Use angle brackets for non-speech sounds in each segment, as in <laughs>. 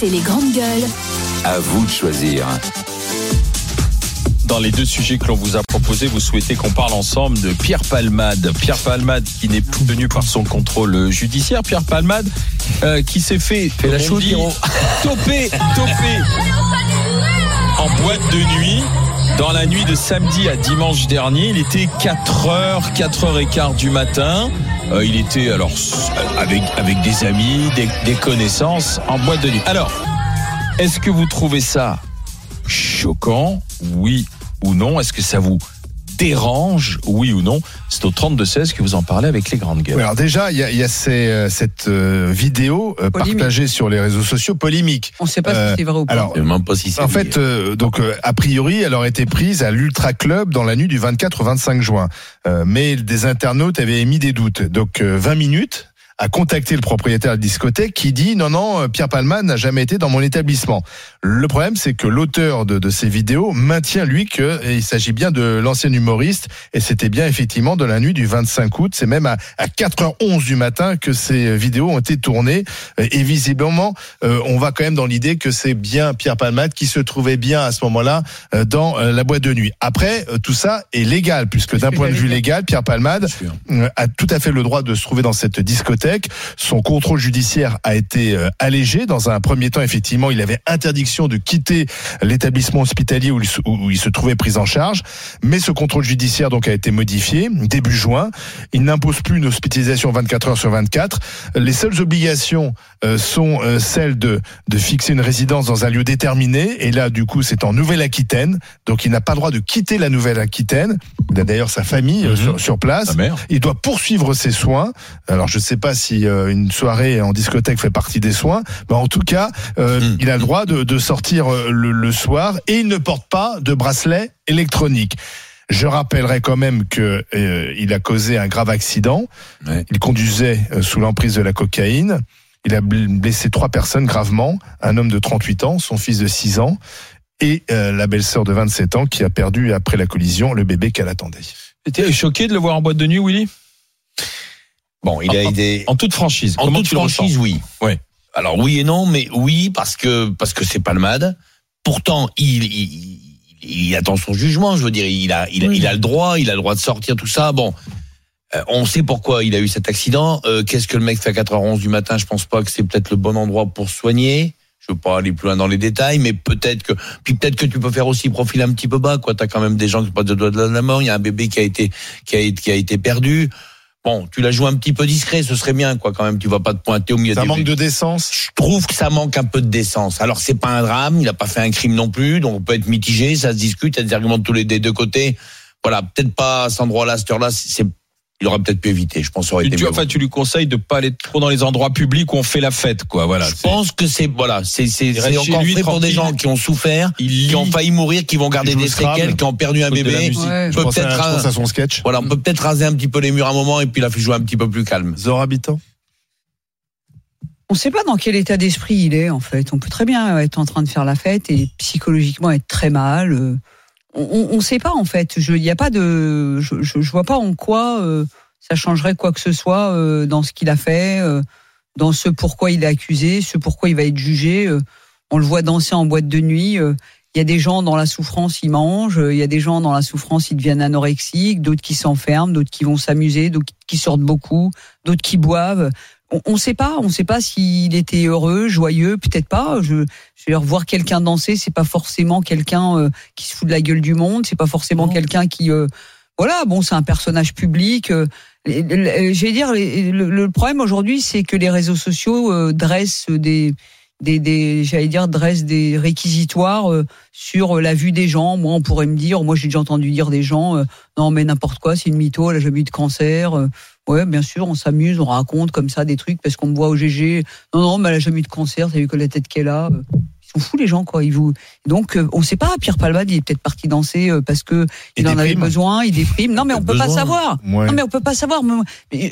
connaissez les grandes gueules À vous de choisir. Dans les deux sujets que l'on vous a proposés, vous souhaitez qu'on parle ensemble de Pierre Palmade. Pierre Palmade qui n'est plus tenu par son contrôle judiciaire. Pierre Palmade euh, qui s'est fait, la dit, toper, toper <laughs> en boîte de nuit. Dans la nuit de samedi à dimanche dernier, il était 4h, 4h15 du matin. Euh, il était alors s- avec, avec des amis, des, des connaissances en boîte de nuit. Alors, est-ce que vous trouvez ça choquant? Oui ou non? Est-ce que ça vous dérange Oui ou non C'est au 32-16 que vous en parlez avec les grandes gueules. Oui, alors déjà, il y a, il y a ces, euh, cette euh, vidéo euh, Polémique. partagée sur les réseaux sociaux polémique. On ne sait pas Euh, si c'est vrai ou pas. Alors, même pas si c'est en fait, euh, donc euh, a priori, elle aurait été prise à l'Ultra Club dans la nuit du 24 au 25 juin. Euh, mais des internautes avaient émis des doutes. Donc euh, 20 minutes a contacté le propriétaire de la discothèque qui dit non non euh, Pierre Palman n'a jamais été dans mon établissement. Le problème c'est que l'auteur de, de ces vidéos maintient lui que euh, il s'agit bien de l'ancien humoriste et c'était bien effectivement de la nuit du 25 août, c'est même à, à 4h11 du matin que ces vidéos ont été tournées Euh, et visiblement euh, on va quand même dans l'idée que c'est bien Pierre Palmade qui se trouvait bien à ce moment-là euh, dans euh, la boîte de nuit. Après euh, tout ça est légal puisque d'un point de vue légal? Pierre Palmade euh, a tout à fait le droit de se trouver dans cette discothèque. Son contrôle judiciaire a été euh, allégé. Dans un premier temps, effectivement, il avait interdiction de quitter l'établissement hospitalier où il, se, où il se trouvait pris en charge. Mais ce contrôle judiciaire donc a été modifié début juin. Il n'impose plus une hospitalisation 24 heures sur 24. Les seules obligations euh, sont euh, celles de, de fixer une résidence dans un lieu déterminé. Et là, du coup, c'est en Nouvelle-Aquitaine. Donc, il n'a pas le droit de quitter la Nouvelle-Aquitaine. Il a d'ailleurs sa famille euh, Mhm. sur, sur place. Il doit poursuivre ses soins. Alors je ne sais pas si euh, une soirée en discothèque fait partie des soins, mais en tout cas, euh, Hmm. il a le droit de, de sortir euh, le, le soir et il ne porte pas de bracelet électronique. Je rappellerai quand même que euh, il a causé un grave accident. Ouais. Il conduisait euh, sous l'emprise de la cocaïne. Il a bl- blessé trois personnes gravement, un homme de 38 ans, son fils de 6 ans et euh, la belle-sœur de 27 ans qui a perdu après la collision le bébé qu'elle attendait. T'étais choqué de le voir en boîte de nuit, Willy? Bon, il a été En toute franchise. en Comment toute tu le franchise, ressens oui. Ouais. Alors oui et non, mais oui parce que parce que c'est Palmade. Pourtant, il, il il attend son jugement. Je veux dire, il a il, a- il a le droit, il a le droit de sortir tout ça. Bon. euh, on sait pourquoi il a eu cet accident. Euh, Qu'est-ce que le mec fait à 4h11 du matin? Je pense pas que c'est peut-être le bon endroit pour soigner. Je veux pas aller plus loin dans les détails, mais peut-être que puis peut-être que tu peux faire aussi profil un petit peu bas. Quoi, t'as quand même des gens qui sont pas de doigt de la mort. Il y a un bébé qui a été qui a été qui a été perdu. Bon, tu la joues un petit peu discret, ce serait bien, quoi, quand même. Tu vas pas te pointer au milieu Ça des manque de décence? je trouve que ça manque un peu de décence. Alors c'est pas un drame, il a pas fait un crime non plus, donc on peut être mitigé, ça se discute, il y a des arguments de tous les des deux côtés. Voilà, peut-être pas à cet endroit-là, à cette heure-là, c'est il aurait peut-être pu éviter. Je pense ça aurait Tu, été tu- mieux. enfin, tu lui conseilles de pas aller trop dans les endroits publics où on fait la fête, quoi. Voilà. je pense que c'est voilà, c'est c'est encore lui, pour des gens qui ont souffert, Il qui ont failli mourir, qui vont garder des séquelles, qui ont perdu un bébé. Ouais. Je peut pense, à, peut-être je pense un- à son sketch. Voilà, on peut peut-être raser un petit peu les murs un moment et puis la jouer un petit peu plus calme. Zor habitant. On ne sait pas dans quel état d'esprit il est, en fait. On peut très bien être en train de faire la fête et psychologiquement être très mal. euh. On ne sait pas, en fait. Je, y a pas de, je, je, je vois pas en quoi euh, ça changerait quoi que ce soit euh, dans ce qu'il a fait, euh, dans ce pourquoi il est accusé, ce pourquoi il va être jugé. euh. On le voit danser en boîte de nuit. euh. Il y a des gens dans la souffrance, ils mangent. Il y a des gens dans la souffrance, ils deviennent anorexiques. D'autres qui s'enferment, d'autres qui vont s'amuser, d'autres qui sortent beaucoup, d'autres qui boivent on ne sait pas, on sait pas s'il était heureux, joyeux, peut-être pas. Je, je veux dire, voir quelqu'un danser, c'est pas forcément quelqu'un euh, qui se fout de la gueule du monde, c'est pas forcément quelqu'un qui, euh, voilà, bon, c'est un personnage public. euh, J'allais dire, le, le problème aujourd'hui, c'est que les réseaux sociaux euh, dressent des, des, des j'allais dire, dressent des réquisitoires euh, sur la vue des gens. Moi, on pourrait me dire, moi, j'ai déjà entendu dire des gens, euh, non, mais n'importe quoi, c'est une mytho, elle a jamais eu de cancer. euh, Ouais, bien sûr, on s'amuse, on raconte comme ça des trucs parce qu'on me voit au GG. Non, non, mais elle a jamais eu de cancer, t'as vu que la tête qu'elle a. sont fous les gens, quoi. Ils vous... Donc, euh, on sait pas. Pierre Palmade, il est peut-être parti danser euh, parce que il, Il en avait besoin, il déprime. Non, mais on peut pas savoir. Ouais. Non, mais on peut pas savoir.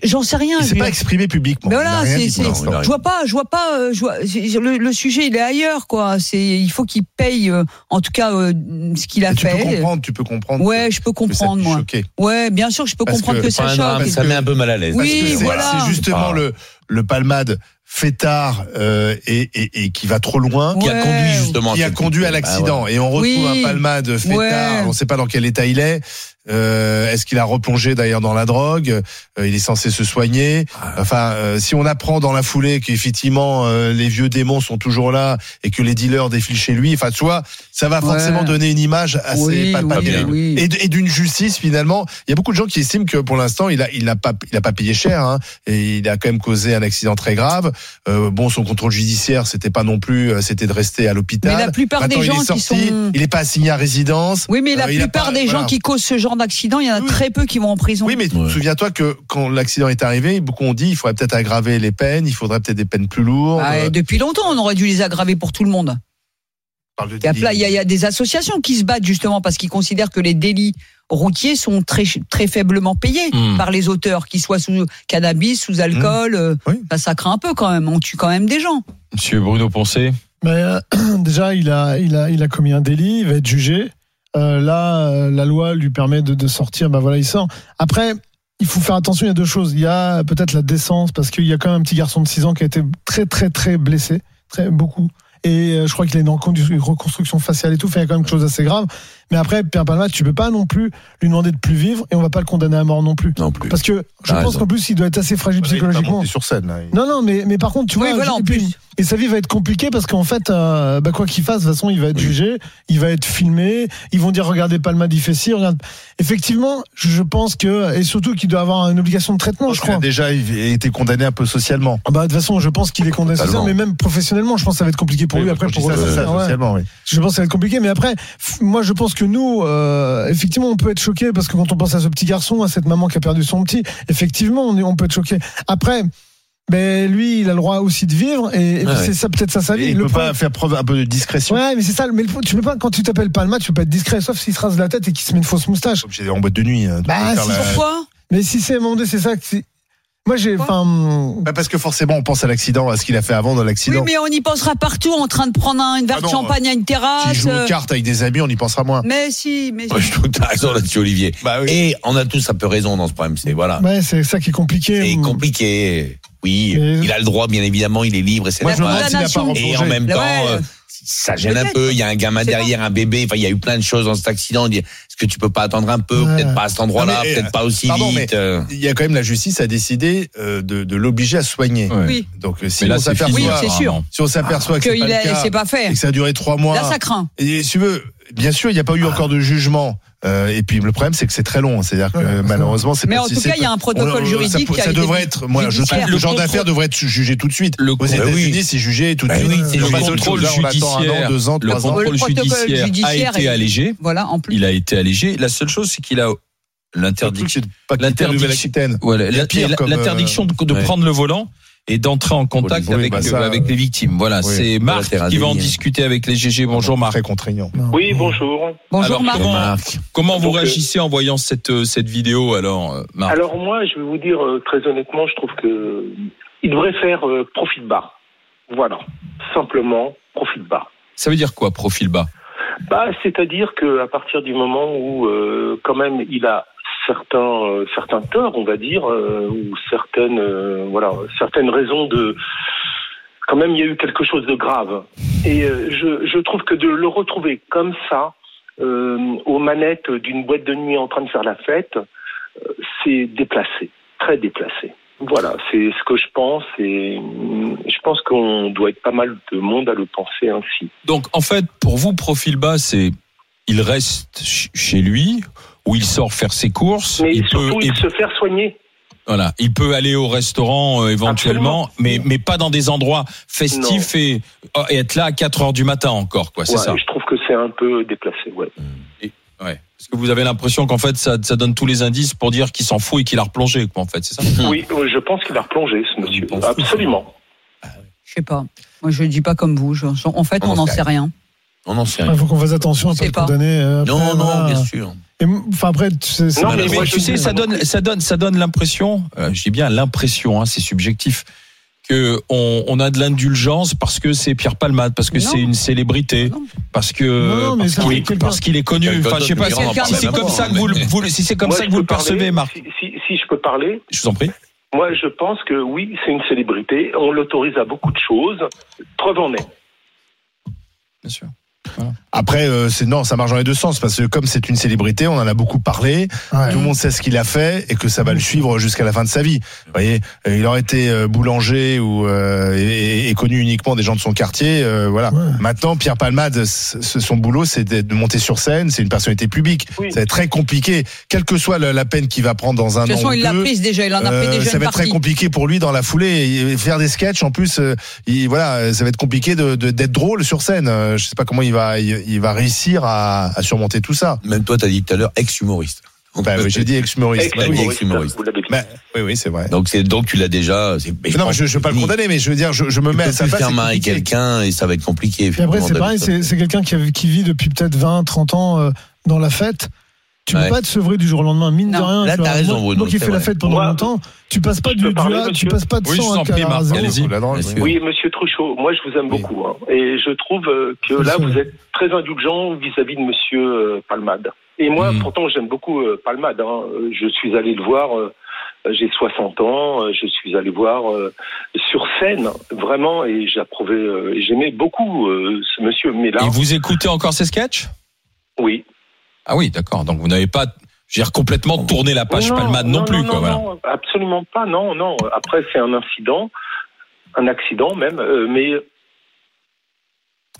J'en sais rien. Il je s'est veux pas exprimé publiquement. Mais voilà, c'est, c'est- je vois pas, je vois pas, euh, je vois, c'est- le, le sujet il est ailleurs quoi. C'est, il faut qu'il paye, euh, en tout cas, euh, ce qu'il a Et tu peux fait. comprendre, tu peux comprendre. Ouais, je peux comprendre moi. choquer. Ouais, bien sûr, je peux Parce comprendre que ça choque. ça met un peu mal à l'aise. Oui, c'est- voilà. C'est justement le, le palmade fêtard euh, et, et, et qui va trop loin. Qui a conduit justement. Qui a conduit à l'accident et on retrouve Oui. un palmade fêtard. Ouais. On ne sait pas dans quel état il est. Euh, Est-ce qu'il a replongé d'ailleurs dans la drogue? Euh, Il est censé se soigner. Enfin, euh, si on apprend dans la foulée qu'effectivement euh, les vieux démons sont toujours là et que les dealers défilent chez lui, enfin, tu vois, ça va Ouais. forcément donner une image assez Oui, oui, oui. Et, d'une justice finalement. Il y a beaucoup de gens qui estiment que pour l'instant il a il a pas il a pas payé cher hein, et il a quand même causé un accident très grave. Euh, bon, son contrôle judiciaire c'était pas non plus, euh, c'était de rester à l'hôpital. Mais la plupart Maintenant, des gens qui sorti, sont- il est pas assigné à résidence. Oui, mais la Euh, plupart pas- des voilà. gens qui causent ce genre d'accident, il y en a Oui. très peu qui vont en prison. Oui, mais Ouais. souviens-toi que quand l'accident est arrivé, beaucoup ont dit il faudrait peut-être aggraver les peines, il faudrait peut-être des peines plus lourdes. Bah, Euh, depuis longtemps, on aurait dû les aggraver pour tout le monde. Il y a, délit. plein- il y a- il y a des associations qui se battent justement parce qu'ils considèrent que les délits routiers sont très, très faiblement payés Hmm. par les auteurs, qu'ils soient sous cannabis, sous alcool. euh, Oui. bah, ça craint un peu quand même. On tue quand même des gens. Monsieur Bruno Poncé. Mais euh, <clears throat> déjà, il a, il a, il a commis un délit, il va être jugé. Euh, là, euh, la loi lui permet de, de sortir. Bah voilà, il sort. Après, il faut faire attention. Il y a deux choses. Il y a peut-être la décence parce qu'il y a quand même un petit garçon de 6 ans qui a été très, très, très blessé, très beaucoup. Et euh, je crois qu'il est dans reconstruction faciale et tout. Fait, il y a quand même quelque chose d'assez grave. Mais après, Pierre Palma, tu peux pas non plus lui demander de plus vivre et on va pas le condamner à mort non plus. Non plus. Parce que je pense qu'en plus, il doit être assez fragile Il est pas psychologiquement. monté sur scène. là. Non, non, mais, mais par contre, tu Oui, vois, voilà, en plus. et sa vie va être compliquée parce qu'en fait, euh, bah, quoi qu'il fasse, de toute façon, il va être jugé, il va être filmé, ils vont dire, regardez Palmade, il fait ci, regarde. Effectivement, je pense que, et surtout qu'il doit avoir une obligation de traitement, je Il a crois. déjà été condamné un peu socialement. Ah Bah, de toute façon, je pense qu'il est condamné, Totalement. mais même professionnellement, je pense que ça va être compliqué pour lui après. Je Pour ça, ça, ouais. socialement, pense que ça va être compliqué, mais après, moi, je pense que nous, euh, effectivement, on peut être choqué parce que quand on pense à ce petit garçon, à cette maman qui a perdu son petit, effectivement, on, est, on peut être choqué. Après, ben lui, il a le droit aussi de vivre et, et Ouais, c'est ça peut-être ça sa vie. Et il Le peut problème- pas faire preuve un peu de discrétion. Ouais, mais c'est ça. Mais le- tu peux pas quand tu t'appelles Palma, tu peux pas être discret, sauf s'il se rase la tête et qu'il se met une fausse moustache. Obligé d'aller en boîte de nuit. hein, Bah, si, la- Pourquoi? Mais si c'est donné, c'est ça que c'est. Moi, j'ai, enfin, Bah, parce que forcément, on pense à l'accident, à ce qu'il a fait avant dans Oui, l'accident. mais on y pensera partout en train de prendre un, une verre Ah de champagne à une terrasse. joue aux euh, cartes avec des amis, on y pensera moins. Mais si, mais Ouais, je trouve que t'as raison là-dessus, Olivier. Bah oui. Et on a tous un peu raison dans ce problème. C'est voilà. ouais, c'est ça qui est compliqué. C'est compliqué. Oui, Mais- il a le droit, bien évidemment, il est libre et c'est je normal. Et en même temps, ouais. euh, ça gêne un peu. Il y a un gamin derrière, un bébé. Enfin, il y a eu plein de choses dans cet accident. Est-ce que tu peux pas attendre un peu Ouais. Peut-être pas à cet endroit-là, peut-être euh, pas aussi pardon, vite. euh. Il y a quand même la justice a décidé euh, de, de l'obliger à soigner. Oui, Donc euh, si là, on s'aperçoit, Oui, si on s'aperçoit que c'est pas le cas fait. et que ça a duré trois mois, Là, ça craint. et si tu veux, bien sûr, il n'y a pas eu encore de jugement. Euh, et puis le problème, c'est que c'est très long. C'est-à-dire que Ouais, c'est malheureusement, c'est Mais pas en si tout cas, il y a un protocole on- juridique Ça, qui a ça devrait être. Moi, je trouve le Le genre d'affaires devrait être jugé tout de suite. Le Aux États-Unis, c'est jugé tout de Bah suite. oui, c'est Ils le contrôle chose. Là, on attend un judiciaire. an, deux ans, Le contrôle judiciaire, judiciaire a été est- allégé. Voilà, en plus. Il a été allégé. La seule chose, c'est qu'il a l'interdiction. L'interdiction. L'interdiction de, prendre le volant et d'entrer en contact Oui, avec, bah ça, euh, avec les victimes. Voilà, oui, c'est Marc qui va en discuter avec les GG. Bonjour Marc. Très contraignant. Oui, bonjour. Bonjour Alors, Marc. comment- Marc. Comment vous Donc, euh, réagissez en voyant cette, euh, cette vidéo alors, Marc Alors moi, je vais vous dire très honnêtement, je trouve que il devrait faire euh, profit bas. Voilà, simplement profit bas. Ça veut dire quoi, profil bas? Bah, c'est-à-dire que à partir du moment où, euh, quand même, il a certains euh, certains torts, on va dire, euh, ou certaines euh, voilà certaines raisons de quand même il y a eu quelque chose de grave. Et je, trouve que de le retrouver comme ça aux manettes d'une boîte de nuit en train de faire la fête, c'est déplacé, très déplacé. Voilà, c'est ce que je pense et hum, je pense qu'on doit être pas mal de monde à le penser ainsi. Donc en fait, pour vous, profil bas, c'est il reste ch- chez lui ou il sort faire ses courses. Mais il surtout, peut, il se faire soigner. Voilà, il peut aller au restaurant euh, éventuellement, mais mais pas dans des endroits festifs et, oh, et être là à 4 heures du matin encore, quoi. C'est Ouais, ça. Je trouve que c'est un peu déplacé. Ouais. Ouais. Parce que vous avez l'impression qu'en fait, ça, ça donne tous les indices pour dire qu'il s'en fout et qu'il a replongé, quoi. En fait, c'est ça. <laughs> Oui, euh, je pense qu'il a replongé, ce monsieur. Absolument. Je sais pas. Moi, je dis pas comme vous. Je- en fait, On on en n'en sait sait rien. On n'en sait Il rien. faut qu'on fasse attention à pas condamner. euh, après, Non, non, bien sûr. Et, enfin, après, tu sais, c'est- Non, Mais, tu sais, ça donne, ça donne, ça donne l'impression. euh, je dis bien l'impression, hein, c'est subjectif, que on, on a de l'indulgence parce que c'est Pierre Palmade, parce que c'est une célébrité, Non. parce que Non, non, mais parce qu'il est, quelqu'un- parce qu'il est connu. Enfin, je sais pas si, c'est comme ça que vous, le- vous le- si c'est comme Moi, ça je que vous peux le percevez, Marc. Si, si- si je peux parler, Je vous en prie. Moi, je pense que oui, c'est une célébrité. On l'autorise à beaucoup de choses. Preuve en est. Bien sûr. Après, euh, c'est non, ça marche dans les deux sens parce que comme c'est une célébrité, on en a beaucoup parlé. Ouais. Tout le monde sait ce qu'il a fait et que ça va le suivre jusqu'à la fin de sa vie. Vous voyez, euh, il aurait été euh, boulanger ou euh, et, et connu uniquement des gens de son quartier. euh, voilà. Ouais. Maintenant, Pierre Palmade, son boulot, c'est de monter sur scène. C'est une personnalité publique. Oui. Ça va être très compliqué, quelle que soit la, la peine qu'il va prendre dans un De toute an façon, ou il l'a deux. prise déjà, il en a pris Euh, déjà ça va être très compliqué pour lui dans la foulée et faire des sketchs en plus euh, il, voilà ça va être compliqué de de- d'être drôle sur scène je sais pas comment il va il, il va réussir à, à surmonter tout ça Même toi, t'as dit tout à l'heure ex-humoriste. bah, oui, j'ai dit ex-humoriste Bah oui, Ex-humoriste. Bah, oui oui c'est vrai Donc c'est donc tu l'as déjà. non mais je, je veux pas le condamner mais je veux dire je, je me Tu mets peux à sa place marrer compliqué. quelqu'un et ça va être compliqué. Et après, c'est pareil, c'est quelqu'un qui vit depuis peut-être 20, 30 ans euh, dans la fête. Tu Ouais. peux pas te sevrer du jour au lendemain, mine de rien. Là, t'as raison, Bruno, moi qui fais la fête pendant Moi, longtemps, tu passes pas du, du parler, A, tu passes pas de Oui, je 100 vous en à, prie, à Marc, zéro. allez-y. La drogue, Bien oui. monsieur Truchot, moi je vous aime Oui. beaucoup. hein. et je trouve euh, que là, vous êtes très indulgent vis-à-vis de monsieur euh, Palmade. Et moi, Mhm. pourtant, j'aime beaucoup euh, Palmade. hein. Euh, Je suis allé le voir, euh, j'ai 60 ans, euh, je suis allé voir euh, sur scène, vraiment, et j'approuvais, euh, et j'aimais beaucoup euh, ce monsieur. Mais là, Et vous écoutez encore ces sketchs? Oui. Ah oui, d'accord. Donc vous n'avez pas, je veux dire, complètement tourné la page Non, Palmade non, plus, quoi. voilà. non, absolument pas, non, non. Après, c'est un incident, un accident même, euh, mais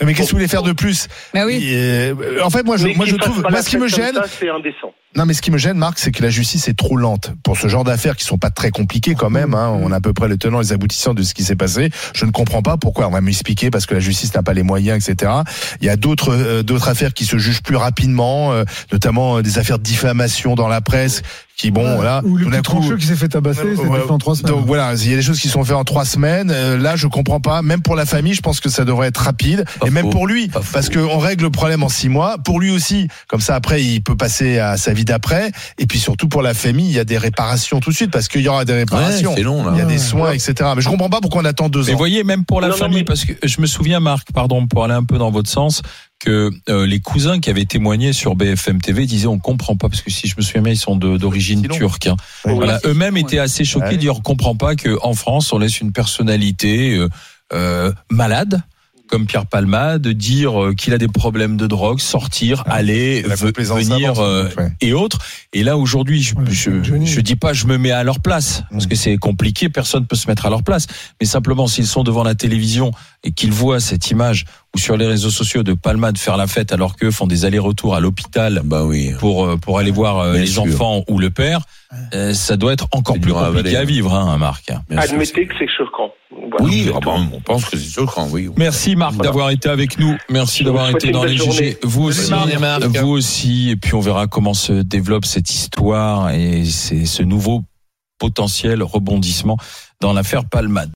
mais qu'est-ce que vous voulez faire de plus Mais oui. Et, euh, en fait moi je moi je trouve moi ce qui me gêne ça, c'est indécent. Non, mais ce qui me gêne, Marc, c'est que la justice est trop lente pour ce genre d'affaires qui sont pas très compliquées quand même. Hein. On a à peu près le tenant et les aboutissants de ce qui s'est passé. Je ne comprends pas pourquoi. On va m'expliquer parce que la justice n'a pas les moyens, etc. Il y a d'autres euh, d'autres affaires qui se jugent plus rapidement, euh, notamment euh, des affaires de diffamation dans la presse qui, bon, Ouais. voilà, Ou le petit trancheux qui s'est fait tabasser, ouais. fait en trois semaines. Donc voilà, il y a des choses qui sont faites en trois semaines. Euh, là, je comprends pas. Même pour la famille, je pense que ça devrait être rapide. Pas et même pour lui, parce qu'on règle le problème en six mois. Pour lui aussi, comme ça après, il peut passer à sa vie d'après. Et puis surtout pour la famille, il y a des réparations tout de suite parce qu'il y aura des réparations. c'est long il y a des soins, etc. Mais je comprends pas pourquoi on attend deux Mais ans. voyez, même pour la Non, non, famille, mais- parce que je me souviens, Marc, pardon, pour aller un peu dans votre sens, que euh, les cousins qui avaient témoigné sur BFM TV disaient on comprend pas, parce que si je me souviens bien, ils sont d'origine turque. hein. Voilà, eux-mêmes étaient assez choqués, Ouais. de dire on comprend pas que en France on laisse une personnalité euh, euh, malade comme Pierre Palma de dire euh, qu'il a des problèmes de drogue, sortir, aller, La ve- complaisance venir euh, ouais. et autres. Et là aujourd'hui, je, je, je dis pas je me mets à leur place parce Mm. que c'est compliqué, personne peut se mettre à leur place. Mais simplement s'ils sont devant la télévision et qu'ils voient cette image ou sur les réseaux sociaux de Palma de faire la fête alors qu'eux font des allers-retours à l'hôpital Bah oui. pour euh, pour aller voir Bien les sûr. enfants ou le père, euh, ça doit être encore plus à compliqué à vivre, hein, Marc. Bien sûr, Admettez que c'est choquant. Oui, ah bon, on pense que c'est choquant, oui. Merci Marc Voilà. d'avoir été avec nous. Merci d'avoir été dans les journée. GG. Vous aussi, Marc. vous aussi. Et puis on verra comment se développe cette histoire et c'est ce nouveau potentiel rebondissement dans l'affaire Palmade.